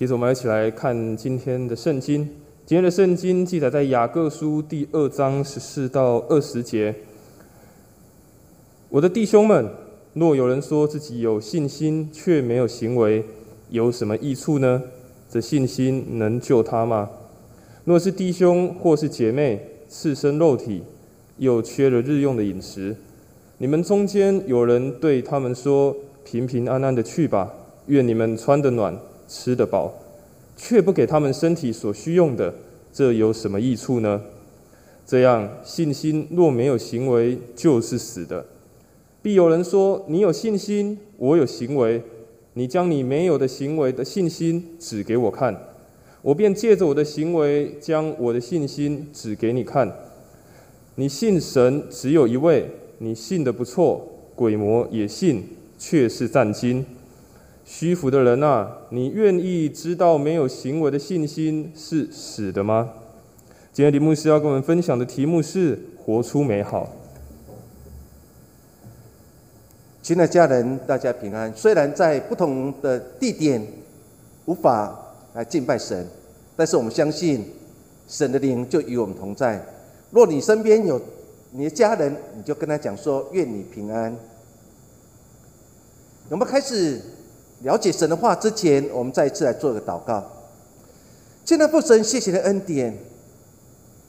接着我们一起来看今天的圣经。今天的圣经记载在雅各书第二章十四到二十节。我的弟兄们，若有人说自己有信心却没有行为，有什么益处呢？这信心能救他吗？若是弟兄或是姐妹赤身肉体，又缺了日用的饮食，你们中间有人对他们说：“平平安安的去吧，愿你们穿得暖，吃得饱。”却不给他们身体所需用的，这有什么益处呢？这样信心若没有行为，就是死的。必有人说：“你有信心，我有行为。你将你没有的行为的信心指给我看，我便借着我的行为将我的信心指给你看。你信神只有一位，你信的不错，鬼魔也信，却是战惊。虚浮的人啊，你愿意知道没有行为的信心是死的吗？今天李牧师要跟我们分享的题目是“活出美好”。亲爱的家人，大家平安。虽然在不同的地点无法来敬拜神，但是我们相信神的灵就与我们同在。若你身边有你的家人，你就跟他讲说：“愿你平安。”我们开始了解神的话之前，我们再一次来做一个祷告。亲爱的父神，谢谢的恩典。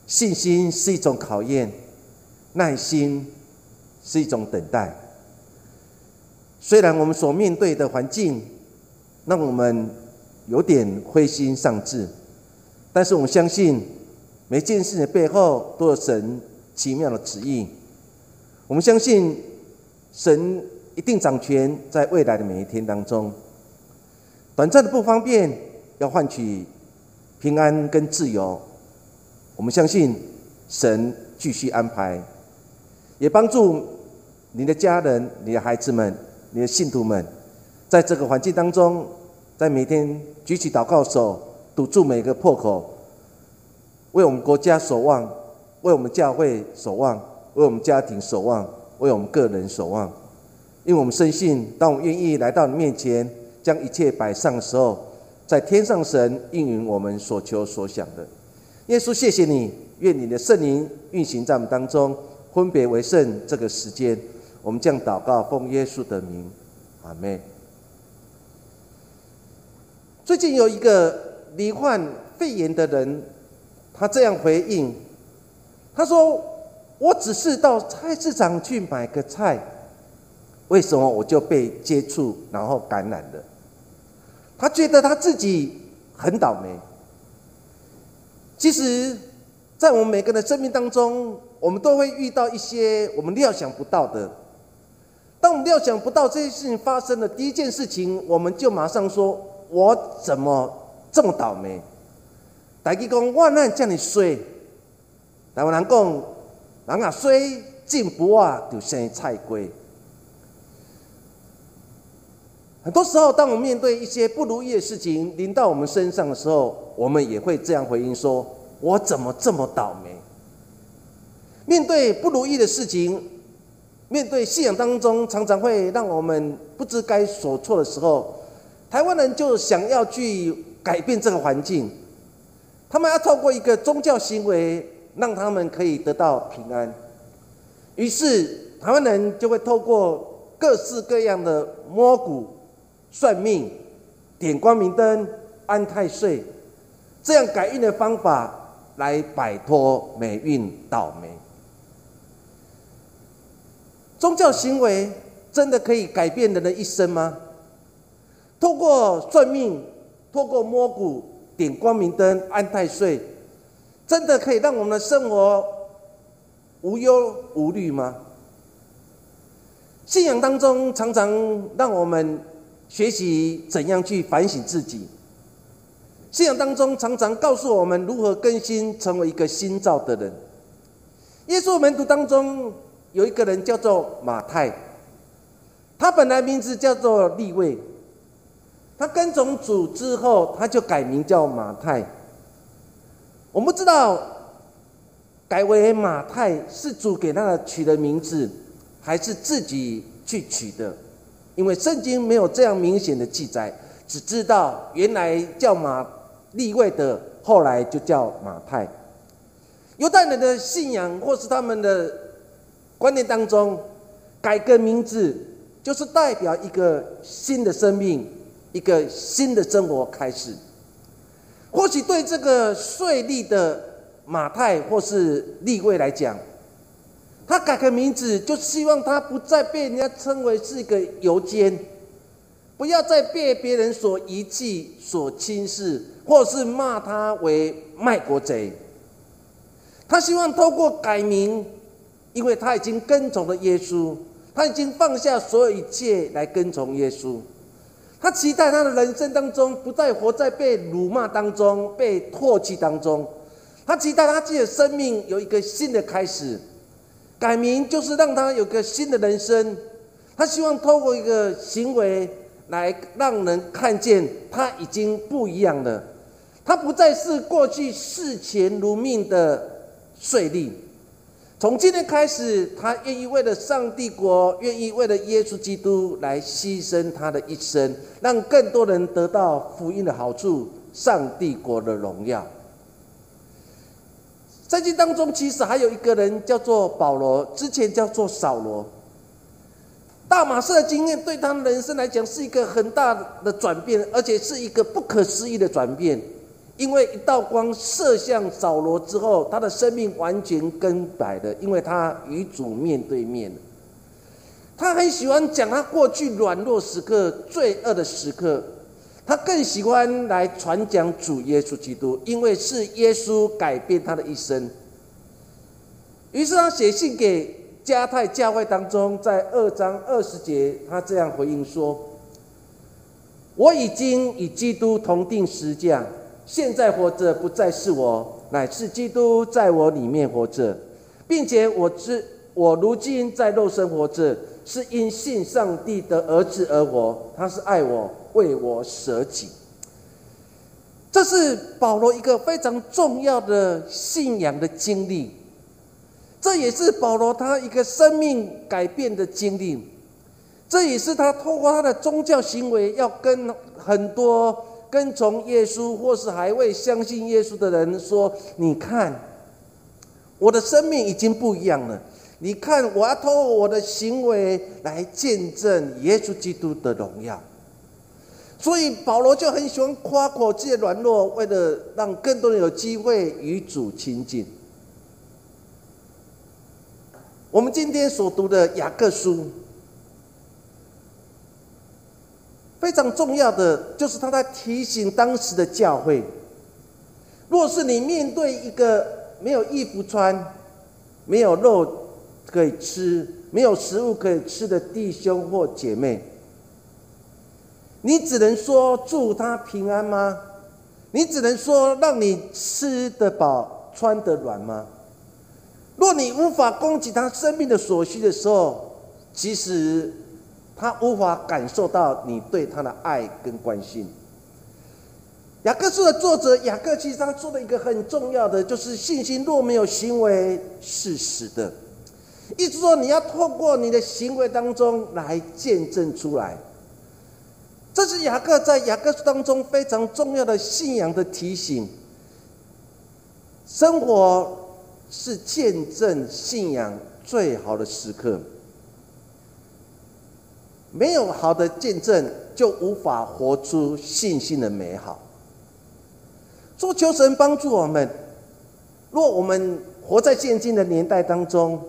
信心是一种考验，耐心是一种等待。虽然我们所面对的环境让我们有点灰心丧志，但是我们相信每件事的背后都有神奇妙的旨意。我们相信神一定掌权，在未来的每一天当中，短暂的不方便要换取平安跟自由。我们相信神继续安排，也帮助你的家人、你的孩子们。你的信徒们，在这个环境当中，在每天举起祷告手，堵住每个破口，为我们国家守望，为我们教会守望，为我们家庭守望，为我们个人守望。因为我们深信，当我们愿意来到你面前，将一切摆上的时候，在天上神应允我们所求所想的。耶稣，谢谢你，愿你的圣灵运行在我们当中，分别为圣这个时间。我们将祷告，奉耶稣的名，阿门。最近有一个罹患肺炎的人，他这样回应：“他说，我只是到菜市场去买个菜，为什么我就被接触，然后感染了？他觉得他自己很倒霉。其实，在我们每个人的生命当中，我们都会遇到一些我们料想不到的。”当我们料想不到这些事情发生的第一件事情，我们就马上说：“我怎么这么倒霉？”大家讲万难叫你衰，台湾人讲人啊衰进不啊就生菜龟。很多时候，当我们面对一些不如意的事情临到我们身上的时候，我们也会这样回应说：“我怎么这么倒霉？”面对不如意的事情。面对信仰当中，常常会让我们不知该所措的时候，台湾人就想要去改变这个环境，他们要透过一个宗教行为，让他们可以得到平安。于是，台湾人就会透过各式各样的摸骨、算命、点光明灯、安太岁这样改运的方法，来摆脱霉运倒霉。宗教行为真的可以改变人的一生吗？透过算命，透过摸骨、点光明灯、安太岁，真的可以让我们的生活无忧无虑吗？信仰当中常常让我们学习怎样去反省自己。信仰当中常常告诉我们如何更新，成为一个新造的人。耶稣门徒当中。有一个人叫做马太，他本来名字叫做利位，他跟从主之后，他就改名叫马太。我们不知道改为马太是主给他的取的名字，还是自己去取的，因为圣经没有这样明显的记载。只知道原来叫马立位的，后来就叫马太。犹太人的信仰或是他们的观念当中，改个名字就是代表一个新的生命，一个新的生活开始。或许对这个税吏的马太或是立位来讲，他改个名字，就希望他不再被人家称为是一个游奸，不要再被别人所遗弃、所轻视，或是骂他为卖国贼。他希望透过改名，因为他已经跟从了耶稣，他已经放下所有一切来跟从耶稣。他期待他的人生当中不再活在被辱骂当中、被唾弃当中。他期待他自己的生命有一个新的开始。改名就是让他有个新的人生。他希望透过一个行为来让人看见他已经不一样了。他不再是过去视钱如命的。税吏，从今天开始，他愿意为了上帝国，愿意为了耶稣基督来牺牲他的一生，让更多人得到福音的好处，上帝国的荣耀。圣经当中，其实还有一个人叫做保罗，之前叫做扫罗。大马士的经验对他人生来讲是一个很大的转变，而且是一个不可思议的转变。因为一道光射向扫罗之后，他的生命完全更改了，因为他与主面对面他很喜欢讲他过去软弱时刻、罪恶的时刻，他更喜欢来传讲主耶稣基督，因为是耶稣改变他的一生。于是他写信给加泰教会当中，在二章二十节，他这样回应说：“我已经与基督同定十架。”现在活着不再是我，乃是基督在我里面活着，并且我知我如今在肉身活着，是因信上帝的儿子而活。他是爱我，为我舍己。这是保罗一个非常重要的信仰的经历，这也是保罗他一个生命改变的经历，这也是他透过他的宗教行为要跟很多。跟从耶稣，或是还未相信耶稣的人说：“你看，我的生命已经不一样了。你看，我要透过我的行为来见证耶稣基督的荣耀。”所以保罗就很喜欢夸口自己的软弱，为了让更多人有机会与主亲近。我们今天所读的雅各书。非常重要的就是他在提醒当时的教会：若是你面对一个没有衣服穿、没有肉可以吃、没有食物可以吃的弟兄或姐妹，你只能说祝他平安吗？你只能说让你吃得饱、穿得暖吗？若你无法供给他生命的所需的时候，其实。他无法感受到你对他的爱跟关心。雅各书的作者雅各其实他说了一个很重要的，就是信心若没有行为是死的。意思说，你要透过你的行为当中来见证出来。这是雅各在雅各书当中非常重要的信仰的提醒。生活是见证信仰最好的时刻。没有好的见证，就无法活出信心的美好。说求神帮助我们。若我们活在现今的年代当中，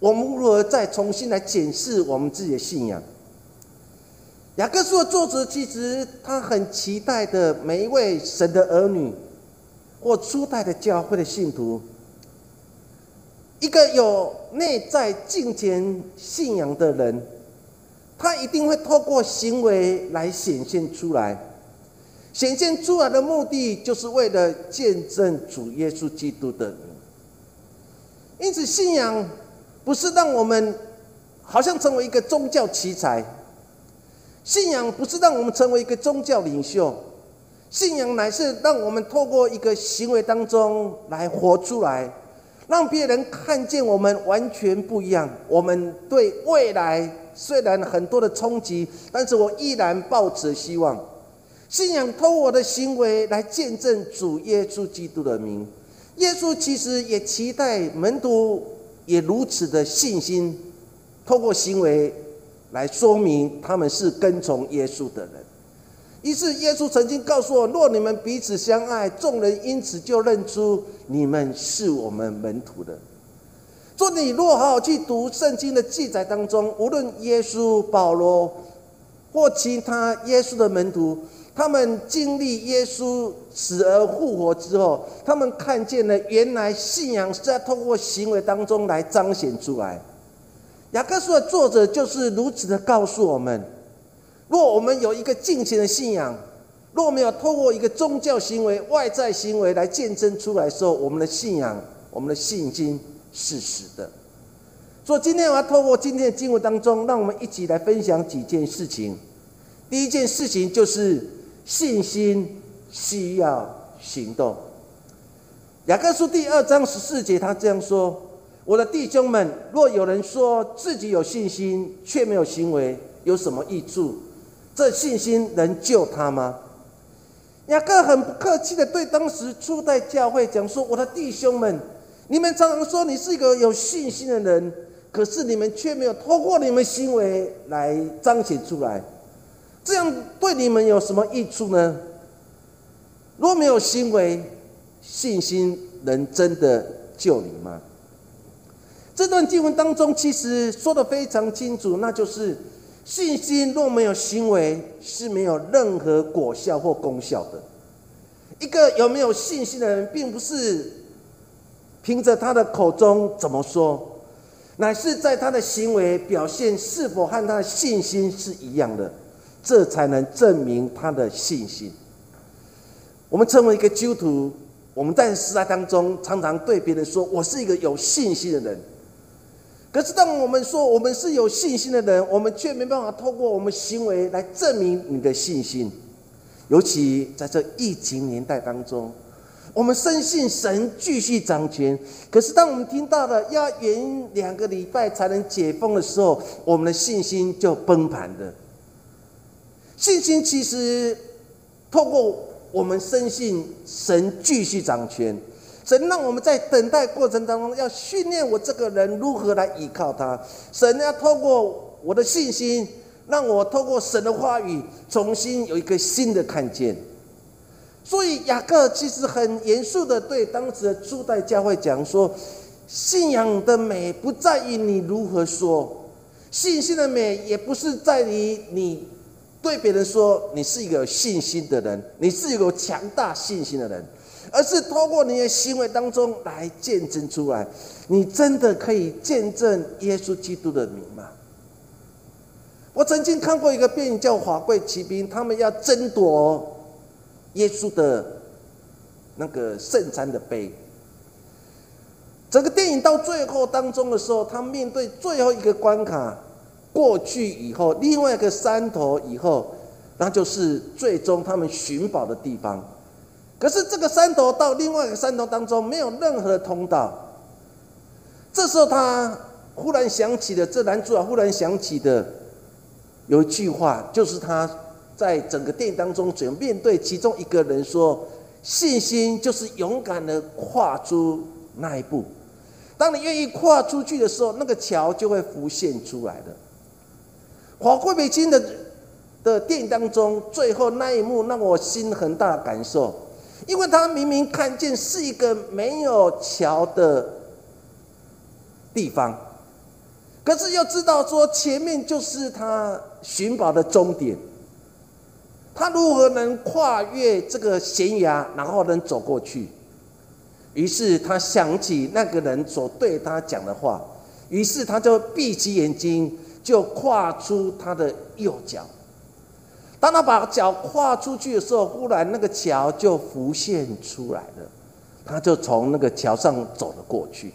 我们如何再重新来检视我们自己的信仰？雅各书的作者其实他很期待的每一位神的儿女，或初代的教会的信徒，一个有内在敬虔信仰的人。他一定会透过行为来显现出来，显现出来的目的就是为了见证主耶稣基督的。因此，信仰不是让我们好像成为一个宗教奇才，信仰不是让我们成为一个宗教领袖，信仰乃是让我们透过一个行为当中来活出来，让别人看见我们完全不一样，我们对未来。虽然很多的冲击，但是我依然抱持希望。信仰透过我的行为来见证主耶稣基督的名。耶稣其实也期待门徒也如此的信心，透过行为来说明他们是跟从耶稣的人。于是耶稣曾经告诉我：若你们彼此相爱，众人因此就认出你们是我们门徒的。说你若好好去读圣经的记载当中，无论耶稣、保罗或其他耶稣的门徒。他们经历耶稣死而复活之后，他们看见了原来信仰是在透过行为当中来彰显出来。雅各书的作者就是如此的告诉我们：若我们有一个敬虔的信仰，若没有透过一个宗教行为、外在行为来见证出来的时候，我们的信仰、我们的信心是死的。所以今天我要透过今天的经文当中，让我们一起来分享几件事情。第一件事情就是。信心需要行动。雅各书第二章十四节，他这样说：“我的弟兄们，若有人说自己有信心，却没有行为，有什么益处？这信心能救他吗？”雅各很不客气的对当时初代教会讲说：“我的弟兄们，你们常常说你是一个有信心的人，可是你们却没有通过你们行为来彰显出来。”这样对你们有什么益处呢？若没有行为，信心能真的救你吗？这段经文当中其实说的非常清楚，那就是信心若没有行为，是没有任何果效或功效的。一个有没有信心的人，并不是凭着他的口中怎么说，乃是在他的行为表现是否和他的信心是一样的。这才能证明他的信心。我们成为一个基督徒，我们在时代当中常常对别人说：“我是一个有信心的人。”可是，当我们说我们是有信心的人，我们却没办法透过我们行为来证明你的信心。尤其在这疫情年代当中，我们深信神继续掌权。可是，当我们听到了要延两个礼拜才能解封的时候，我们的信心就崩盘了。信心其实透过我们深信神继续掌权，神让我们在等待过程当中要训练我这个人如何来依靠他。神要透过我的信心，让我透过神的话语重新有一个新的看见。所以雅各其实很严肃的对当时的初代教会讲说：信仰的美不在于你如何说，信心的美也不是在于你。对别人说你是一个有信心的人，你是一个强大信心的人，而是通过你的行为当中来见证出来，你真的可以见证耶稣基督的名吗？我曾经看过一个电影叫《华贵骑兵》，他们要争夺耶稣的那个圣餐的杯。整个电影到最后当中的时候，他面对最后一个关卡。过去以后，另外一个山头以后，那就是最终他们寻宝的地方。可是这个山头到另外一个山头当中没有任何的通道。这时候他忽然想起的，这男主角忽然想起的有一句话，就是他在整个电影当中，只要面对其中一个人说：“信心就是勇敢的跨出那一步。当你愿意跨出去的时候，那个桥就会浮现出来的。”华贵北京的的电影当中，最后那一幕让我心很大的感受，因为他明明看见是一个没有桥的地方，可是又知道说前面就是他寻宝的终点，他如何能跨越这个悬崖，然后能走过去？于是他想起那个人所对他讲的话，于是他就闭起眼睛。就跨出他的右脚，当他把脚跨出去的时候，忽然那个桥就浮现出来了，他就从那个桥上走了过去。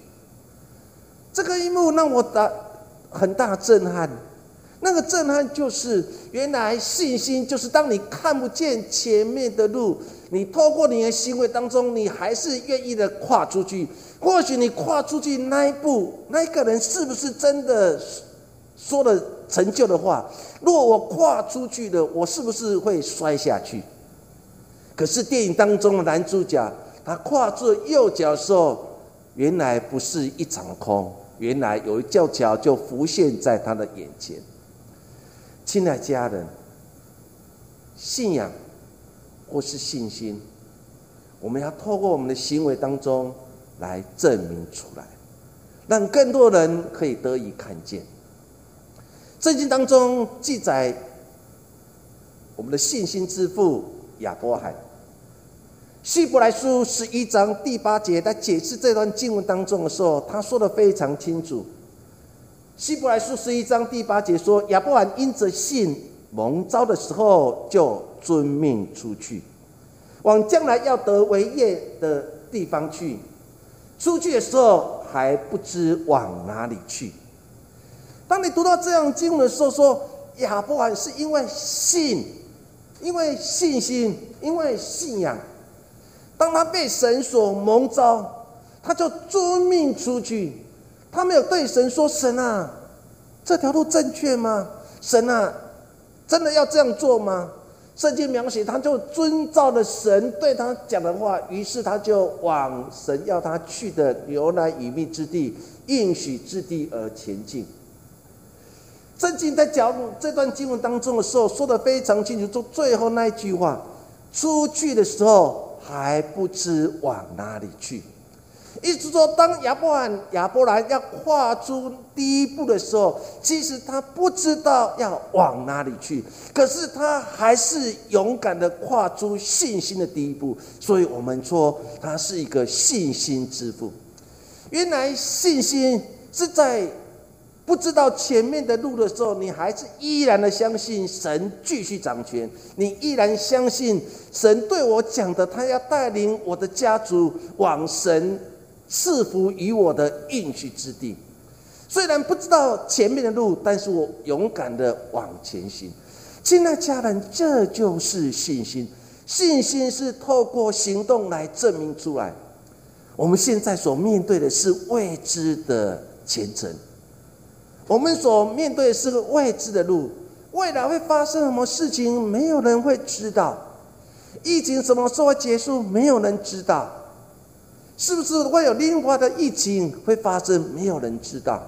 这个一幕让我的很大震撼，那个震撼就是原来信心就是当你看不见前面的路，你透过你的行为当中，你还是愿意的跨出去。或许你跨出去那一步，那个人是不是真的？说了成就的话，如果我跨出去了，我是不是会摔下去？可是电影当中的男主角，他跨出右脚的时候，原来不是一场空，原来有一座桥就浮现在他的眼前。亲爱家人，信仰或是信心，我们要透过我们的行为当中来证明出来，让更多人可以得以看见。圣经当中记载，我们的信心之父亚伯罕。希伯来书十一章第八节在解释这段经文当中的时候，他说的非常清楚。希伯来书十一章第八节说：“亚伯罕因着信蒙召的时候，就遵命出去，往将来要得为业的地方去。出去的时候还不知往哪里去。”当你读到这样经文的时候，说亚伯罕是因为信，因为信心，因为信仰。当他被神所蒙召，他就遵命出去。他没有对神说：“神啊，这条路正确吗？神啊，真的要这样做吗？”圣经描写，他就遵照了神对他讲的话，于是他就往神要他去的牛奶与蜜之地、应许之地而前进。圣经在讲这段经文当中的时候，说的非常清楚，就最后那一句话：“出去的时候。”还不知往哪里去，意思说，当亚伯兰亚伯兰要跨出第一步的时候，其实他不知道要往哪里去，可是他还是勇敢的跨出信心的第一步。所以我们说，他是一个信心之父。原来信心是在。不知道前面的路的时候，你还是依然的相信神继续掌权，你依然相信神对我讲的，他要带领我的家族往神赐福于我的应许之地。虽然不知道前面的路，但是我勇敢的往前行。亲爱家人，这就是信心。信心是透过行动来证明出来。我们现在所面对的是未知的前程。我们所面对是个未知的路，未来会发生什么事情，没有人会知道。疫情什么时候结束，没有人知道。是不是会有另外的疫情会发生，没有人知道。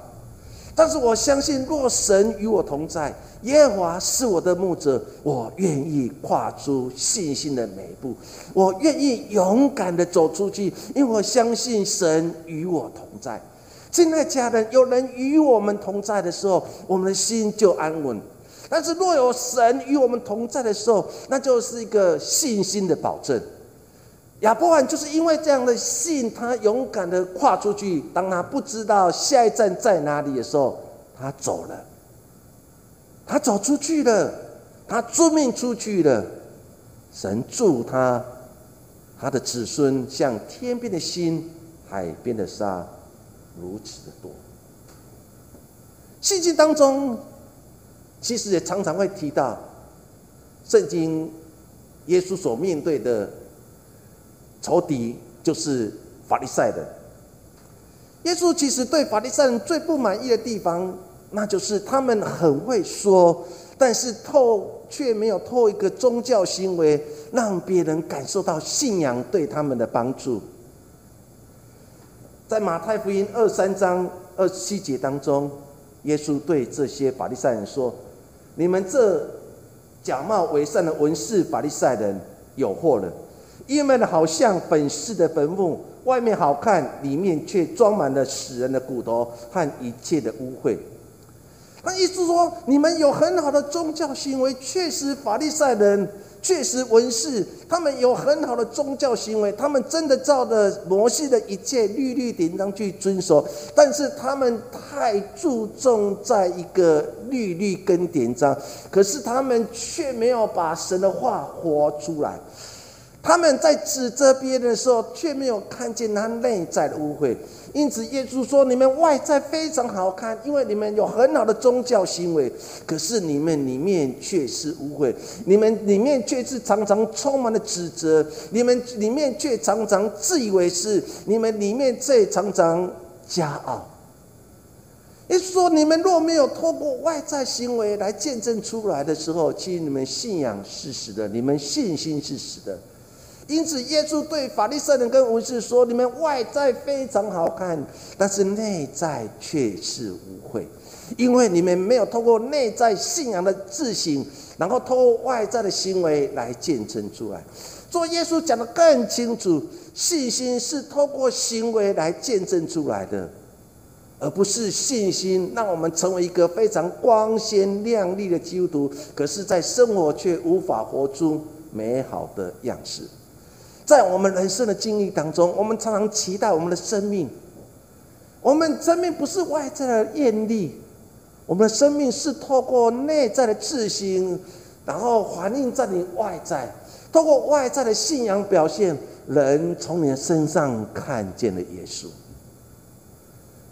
但是我相信，若神与我同在，耶和华是我的牧者，我愿意跨出信心的每一步，我愿意勇敢的走出去，因为我相信神与我同在。亲爱家人，有人与我们同在的时候，我们的心就安稳；但是若有神与我们同在的时候，那就是一个信心的保证。亚伯罕就是因为这样的信，他勇敢的跨出去。当他不知道下一站在哪里的时候，他走了，他走出去了，他遵命出去了。神助他，他的子孙像天边的星，海边的沙。如此的多，信经当中，其实也常常会提到，圣经耶稣所面对的仇敌就是法利赛人。耶稣其实对法利赛人最不满意的地方，那就是他们很会说，但是透却没有透一个宗教行为，让别人感受到信仰对他们的帮助。在马太福音二三章二七节当中，耶稣对这些法利赛人说：“你们这假冒伪善的文士法利赛人有祸了，因为，好像粉饰的坟墓，外面好看，里面却装满了死人的骨头和一切的污秽。”那意思说，你们有很好的宗教行为，确实法利赛人。确实，文士他们有很好的宗教行为，他们真的照着摩西的一切律律典章去遵守，但是他们太注重在一个律律跟典章，可是他们却没有把神的话活出来。他们在指责别人的时候，却没有看见他内在的污秽。因此，耶稣说：“你们外在非常好看，因为你们有很好的宗教行为，可是你们里面却是污秽，你们里面却是常常充满了指责，你们里面却常常自以为是，你们里面却常常骄傲。”耶稣说：“你们若没有透过外在行为来见证出来的时候，其实你们信仰是死的，你们信心是死的。”因此，耶稣对法利赛人跟文士说：“你们外在非常好看，但是内在却是污秽，因为你们没有通过内在信仰的自省，然后通过外在的行为来见证出来。做耶稣讲的更清楚，信心是通过行为来见证出来的，而不是信心让我们成为一个非常光鲜亮丽的基督徒，可是，在生活却无法活出美好的样式。”在我们人生的经历当中，我们常常期待我们的生命。我们生命不是外在的艳丽，我们的生命是透过内在的自信，然后反映在你外在，透过外在的信仰表现，人从你的身上看见了耶稣。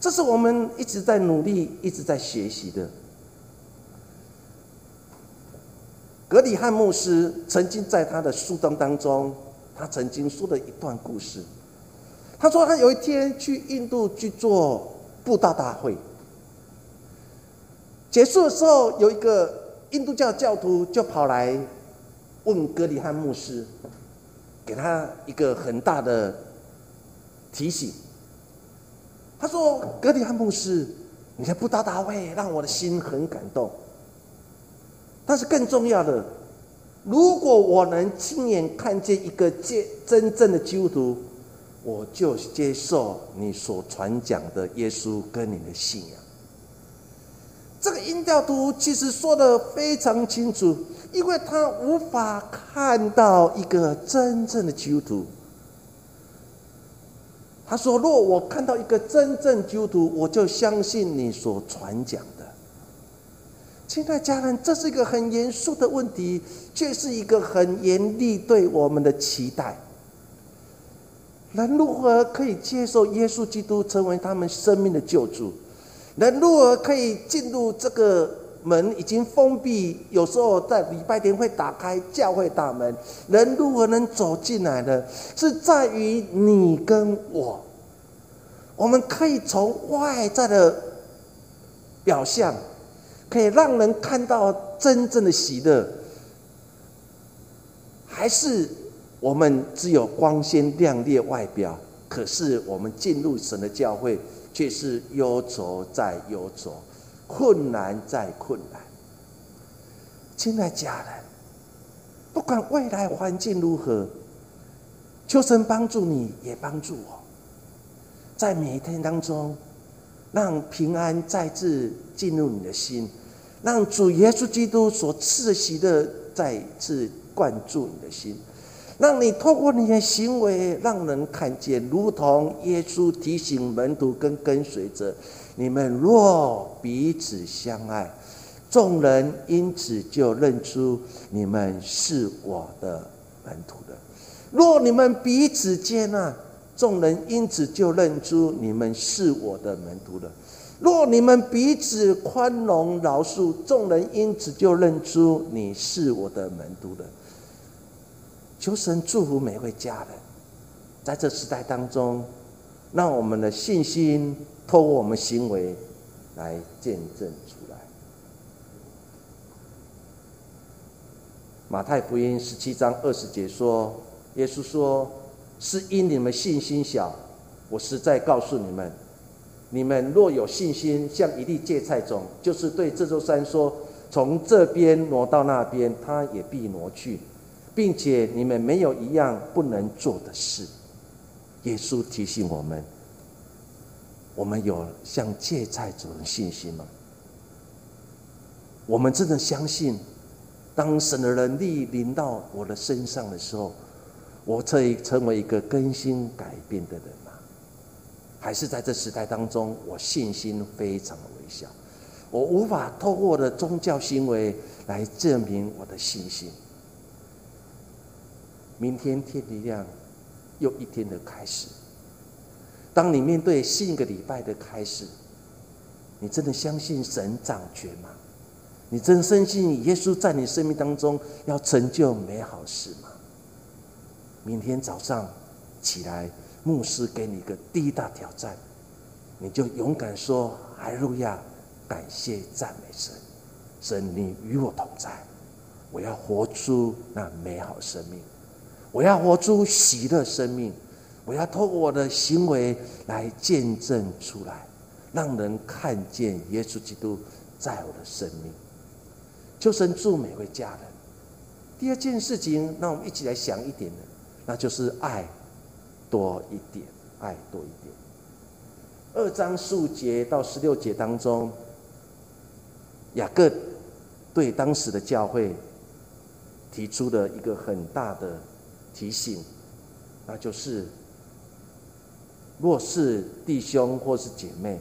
这是我们一直在努力、一直在学习的。格里汉牧师曾经在他的书章当中。他曾经说的一段故事，他说他有一天去印度去做布道大会，结束的时候，有一个印度教教徒就跑来问格里汉牧师，给他一个很大的提醒。他说：“格里汉牧师，你的布道大会让我的心很感动，但是更重要的。”如果我能亲眼看见一个接真正的基督徒，我就接受你所传讲的耶稣跟你的信仰。这个音调图其实说的非常清楚，因为他无法看到一个真正的基督徒。他说：“若我看到一个真正基督徒，我就相信你所传讲。”亲爱家人，这是一个很严肃的问题，却是一个很严厉对我们的期待。人如何可以接受耶稣基督成为他们生命的救主？人如何可以进入这个门已经封闭？有时候在礼拜天会打开教会大门，人如何能走进来呢？是在于你跟我，我们可以从外在的表象。可以让人看到真正的喜乐，还是我们只有光鲜亮丽外表？可是我们进入神的教会，却是忧愁在忧愁，困难在困难。亲爱家人，不管未来环境如何，求神帮助你，也帮助我，在每一天当中，让平安再次进入你的心。让主耶稣基督所赐喜的再次灌注你的心，让你透过你的行为，让人看见，如同耶稣提醒门徒跟跟随者：你们若彼此相爱，众人因此就认出你们是我的门徒的；若你们彼此接纳，众人因此就认出你们是我的门徒了。若你们彼此宽容饶恕，众人因此就认出你是我的门徒了。求神祝福每位家人，在这时代当中，让我们的信心透过我们行为来见证出来。马太福音十七章二十节说：“耶稣说，是因你们信心小，我实在告诉你们。”你们若有信心，像一粒芥菜种，就是对这座山说：“从这边挪到那边，它也必挪去，并且你们没有一样不能做的事。”耶稣提醒我们：我们有像芥菜种的信心吗？我们真的相信，当神的能力临到我的身上的时候，我可以成为一个更新改变的人。还是在这时代当中，我信心非常的微小，我无法透过我的宗教行为来证明我的信心。明天天一亮，又一天的开始。当你面对新一个礼拜的开始，你真的相信神掌权吗？你真深信耶稣在你生命当中要成就美好事吗？明天早上起来。牧师给你一个第一大挑战，你就勇敢说：“哈路亚，感谢赞美神，神你与我同在，我要活出那美好生命。我要活出喜乐生命，我要透过我的行为来见证出来，让人看见耶稣基督在我的生命。求神祝每位家人。第二件事情，让我们一起来想一点的，那就是爱多一点，爱多一点。二章十五节到十六节当中，雅各对当时的教会提出了一个很大的提醒，那就是：若是弟兄或是姐妹，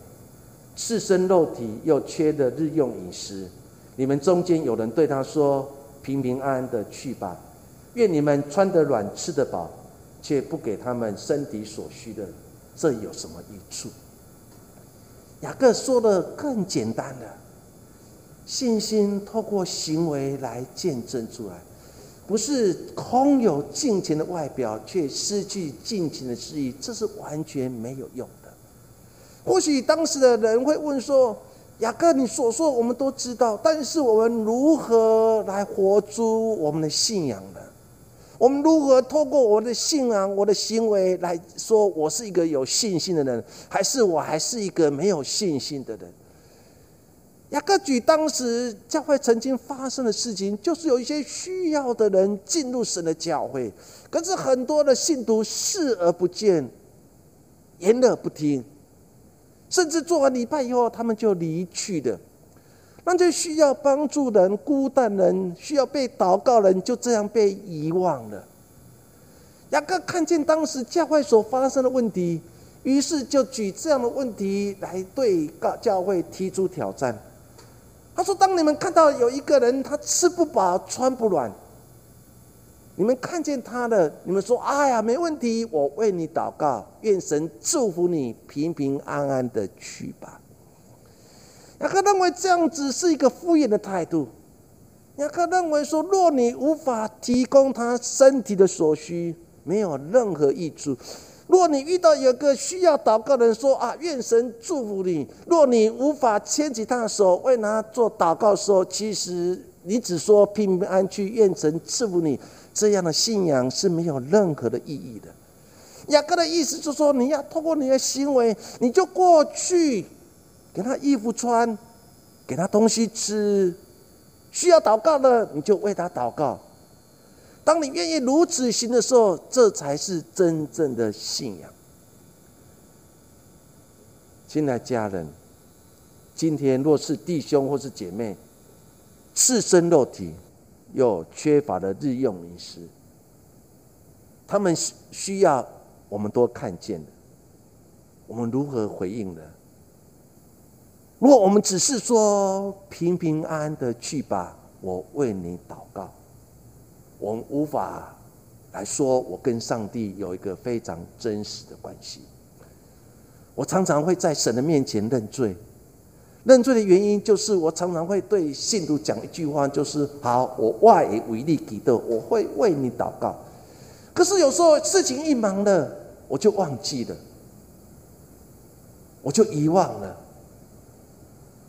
赤身肉体又缺的日用饮食，你们中间有人对他说。平平安安的去吧，愿你们穿得暖，吃得饱，却不给他们身体所需的，这有什么益处？雅各说的更简单了，信心透过行为来见证出来，不是空有金钱的外表，却失去金钱的示意，这是完全没有用的。或许当时的人会问说。雅各，你所说我们都知道，但是我们如何来活出我们的信仰呢？我们如何透过我的信仰、我的行为来说，我是一个有信心的人，还是我还是一个没有信心的人？雅各举当时教会曾经发生的事情，就是有一些需要的人进入神的教会，可是很多的信徒视而不见，言而不听。甚至做完礼拜以后，他们就离去的。那就需要帮助人、孤单人、需要被祷告人，就这样被遗忘了。雅各看见当时教会所发生的问题，于是就举这样的问题来对教教会提出挑战。他说：“当你们看到有一个人，他吃不饱、穿不暖。”你们看见他的，你们说：“哎呀，没问题，我为你祷告，愿神祝福你平平安安的去吧。”雅各认为这样子是一个敷衍的态度。雅各认为说，若你无法提供他身体的所需，没有任何益处。若你遇到有个需要祷告的人，说：“啊，愿神祝福你。”若你无法牵起他的手为他做祷告的时候，其实你只说平安去，愿神赐福你。这样的信仰是没有任何的意义的。雅各的意思就是说，你要通过你的行为，你就过去给他衣服穿，给他东西吃，需要祷告的你就为他祷告。当你愿意如此行的时候，这才是真正的信仰。亲爱的家人，今天若是弟兄或是姐妹，赤身肉体。又缺乏了日用饮食，他们需要我们多看见的，我们如何回应呢？如果我们只是说平平安安的去吧，我为你祷告，我们无法来说我跟上帝有一个非常真实的关系。我常常会在神的面前认罪。认罪的原因就是，我常常会对信徒讲一句话，就是“好，我外为力给的，我会为你祷告。”可是有时候事情一忙了，我就忘记了，我就遗忘了。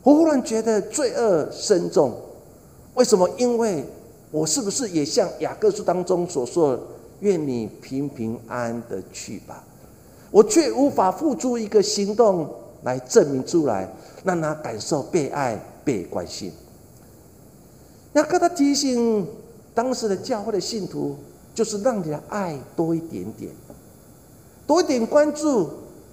我忽然觉得罪恶深重。为什么？因为我是不是也像雅各书当中所说：“愿你平平安安的去吧。”我却无法付出一个行动来证明出来。让他感受被爱、被关心。雅各他提醒当时的教会的信徒，就是让你的爱多一点点，多一点关注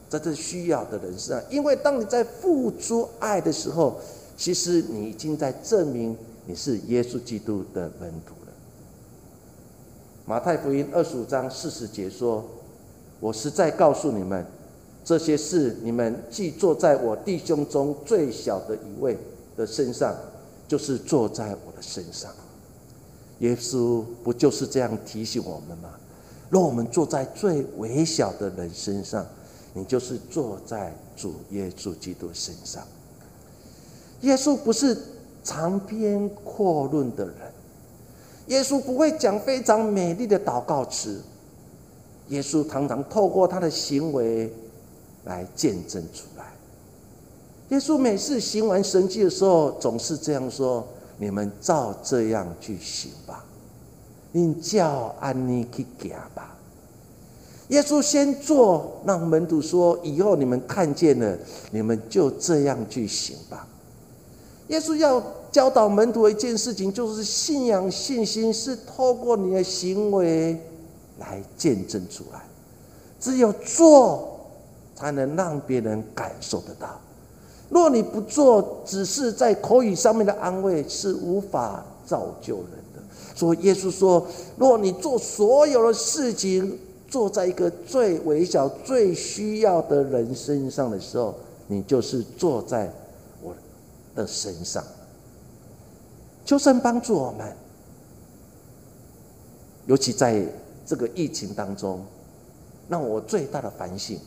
在这需要的人身上。因为当你在付出爱的时候，其实你已经在证明你是耶稣基督的门徒了。马太福音二十五章四十节说：“我实在告诉你们。”这些事，你们既坐在我弟兄中最小的一位的身上，就是坐在我的身上。耶稣不就是这样提醒我们吗？若我们坐在最微小的人身上，你就是坐在主耶稣基督身上。耶稣不是长篇阔论的人，耶稣不会讲非常美丽的祷告词，耶稣常常透过他的行为。来见证出来。耶稣每次行完神迹的时候，总是这样说：“你们照这样去行吧。”你叫安妮去行吧。耶稣先做，让门徒说：“以后你们看见了，你们就这样去行吧。”耶稣要教导门徒一件事情，就是信仰信心是透过你的行为来见证出来，只有做，才能让别人感受得到。若你不做，只是在口语上面的安慰，是无法造就人的。所以耶稣说：“若你做所有的事情，坐在一个最微小、最需要的人身上的时候，你就是坐在我的身上。求神帮助我们，尤其在这个疫情当中，让我最大的反省，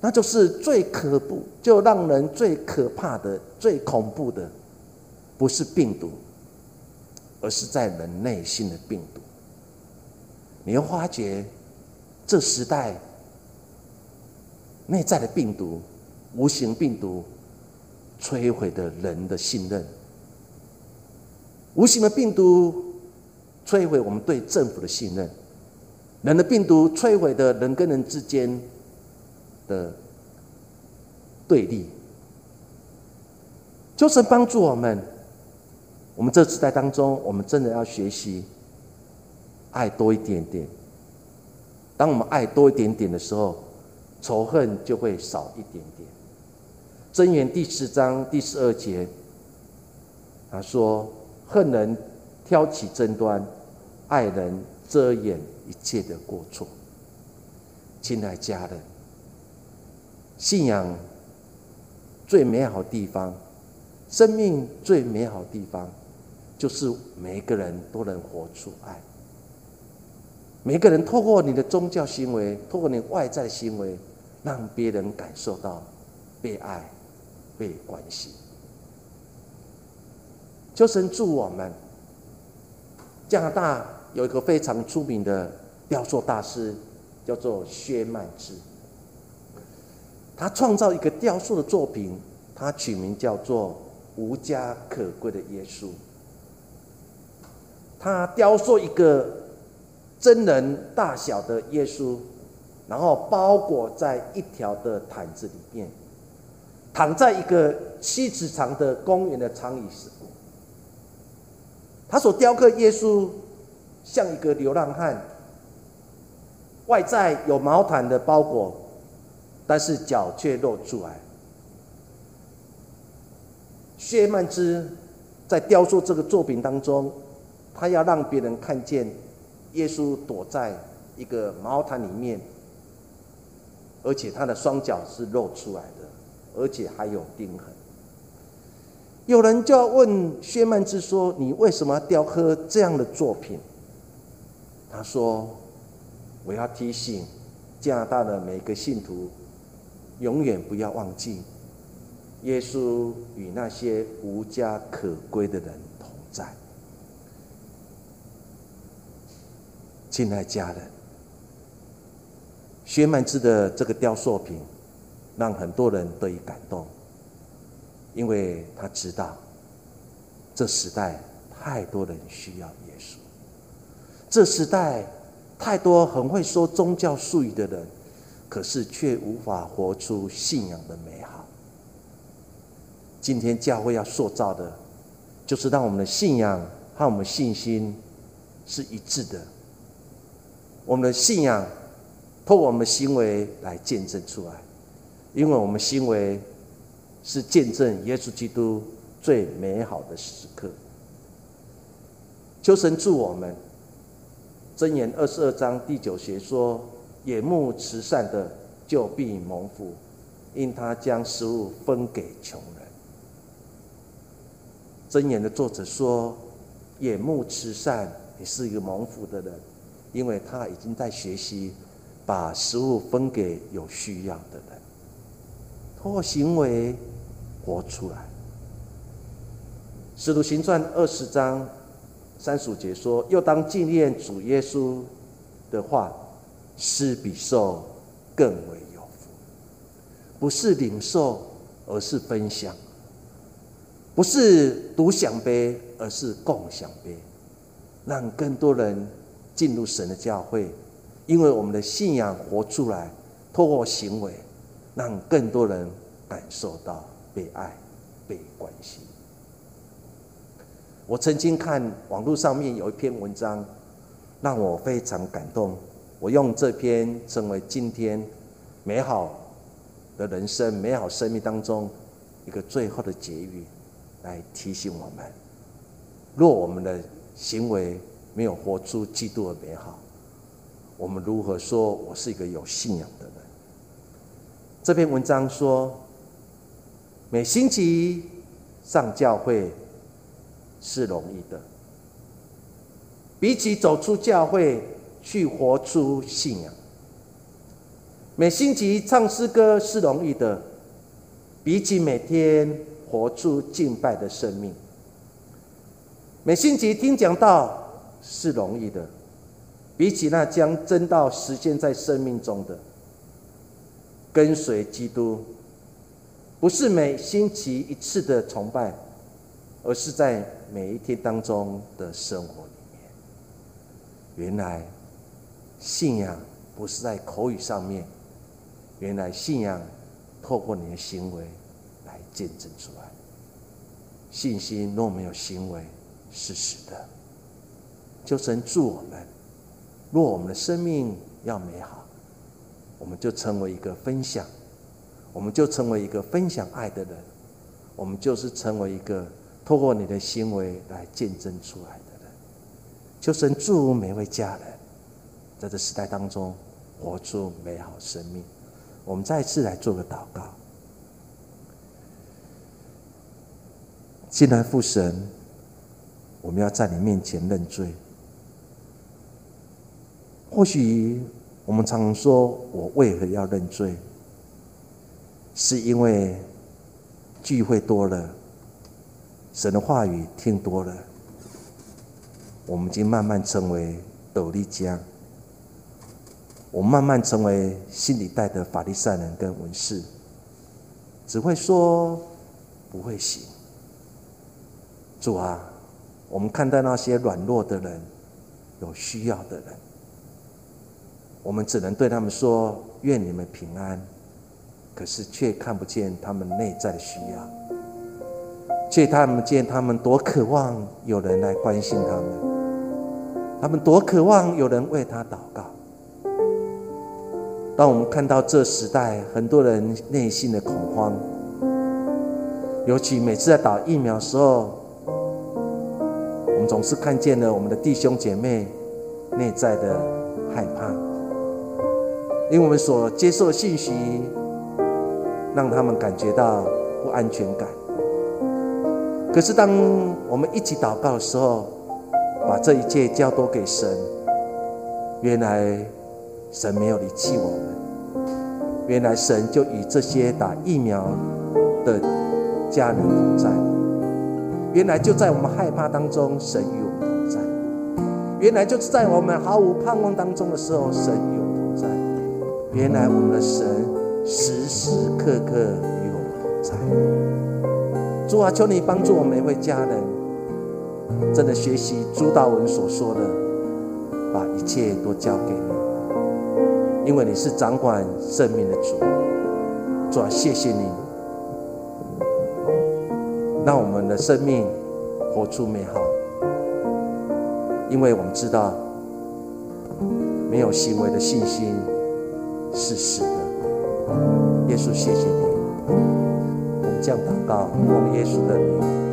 那就是最可怖、就让人最可怕的、最恐怖的，不是病毒，而是在人内心的病毒。你要发觉，这时代内在的病毒、无形病毒，摧毁的人的信任；无形的病毒摧毁我们对政府的信任；人的病毒摧毁的人跟人之间的对立。求神帮助我们，我们这时代当中，我们真的要学习。爱多一点点。当我们爱多一点点的时候，仇恨就会少一点点。箴言第十章第十二节，他说：“恨人挑起争端，爱人遮掩一切的过错。”亲爱家人，信仰最美好地方，生命最美好地方，就是每个人都能活出爱。每个人透过你的宗教行为，透过你外在行为，让别人感受到被爱、被关心。求神助我们。加拿大有一个非常出名的雕塑大师，叫做薛曼之。他创造一个雕塑的作品，他取名叫做《无家可归的耶稣》。他雕塑一个。真人大小的耶稣，然后包裹在一条的毯子里面，躺在一个七尺长的公园的长椅上。他所雕刻耶稣像一个流浪汉，外在有毛毯的包裹，但是脚却露出来。谢曼之在雕塑这个作品当中，他要让别人看见。耶稣躲在一个毛毯里面，而且他的双脚是露出来的，而且还有钉痕。有人就要问薛曼之说：“你为什么要雕刻这样的作品？”他说：“我要提醒加拿大的每个信徒，永远不要忘记，耶稣与那些无家可归的人同在。”亲爱家人，薛曼之的这个雕塑品，让很多人得以感动，因为他知道，这时代太多人需要耶稣，这时代太多很会说宗教术语的人，可是却无法活出信仰的美好。今天教会要塑造的，就是让我们的信仰和我们信心是一致的。我们的信仰，透过我们的行为来见证出来，因为我们行为是见证耶稣基督最美好的时刻。求神助我们。箴言二十二章第九节说：“眼目慈善的，就必蒙福，因他将食物分给穷人。”箴言的作者说：“眼目慈善，你是一个蒙福的人。”因为他已经在学习把食物分给有需要的人，通过行为活出来。使徒行传二十章三十五节说：“又当纪念主耶稣的话，施比受更为有福。不是领受，而是分享；不是独享杯，而是共享杯。”让更多人进入神的教会，因为我们的信仰活出来，透过行为，让更多人感受到被爱、被关心。我曾经看网络上面有一篇文章，让我非常感动。我用这篇成为今天美好的人生、美好生命当中一个最后的结语，来提醒我们：若我们的行为没有活出基督的美好，我们如何说我是一个有信仰的人？这篇文章说，每星期上教会。是容易的，比起走出教会去活出信仰，每星期唱诗歌是容易的，比起每天活出敬拜的生命，每星期听讲道是容易的，比起那将真道实现在生命中的跟随基督，不是每星期一次的崇拜。而是在每一天当中的生活里面，原来信仰不是在口语上面，原来信仰透过你的行为来见证出来。信心若没有行为是死的，就神助我们。若我们的生命要美好，我们就成为一个分享，我们就成为一个分享爱的人，我们就是成为一个。透过你的行为来见证出来的人，求神祝福每位家人，在这时代当中活出美好生命。我们再次来做个祷告。进来父神，我们要在你面前认罪。或许我们常说，我为何要认罪？是因为聚会多了。神的话语听多了，我们已经慢慢成为斗笠家，我慢慢成为心里带的法利赛人跟文士，只会说不会行。主啊，我们看待那些软弱的人、有需要的人，我们只能对他们说愿你们平安，可是却看不见他们内在的需要。借他们见他们多渴望有人来关心他们，他们多渴望有人为他祷告。当我们看到这时代很多人内心的恐慌，尤其每次在打疫苗的时候，我们总是看见了我们的弟兄姐妹内在的害怕，因为我们所接受的信息，让他们感觉到不安全感。可是，当我们一起祷告的时候，把这一切交托给神，原来神没有离弃我们，原来神就与这些打疫苗的家人同在，原来就在我们害怕当中，神与我们同在，原来就是在我们毫无盼望当中的时候，神与，原来我们的神时时刻刻与我们同在。主啊，求你帮助我们每一位家人，真的学习朱道文所说的，把一切都交给你，因为你是掌管生命的主。主啊，谢谢你，让我们的生命活出美好，因为我们知道，没有行为的信心是死的。耶稣，谢谢你。这样祷告，奉耶稣的名。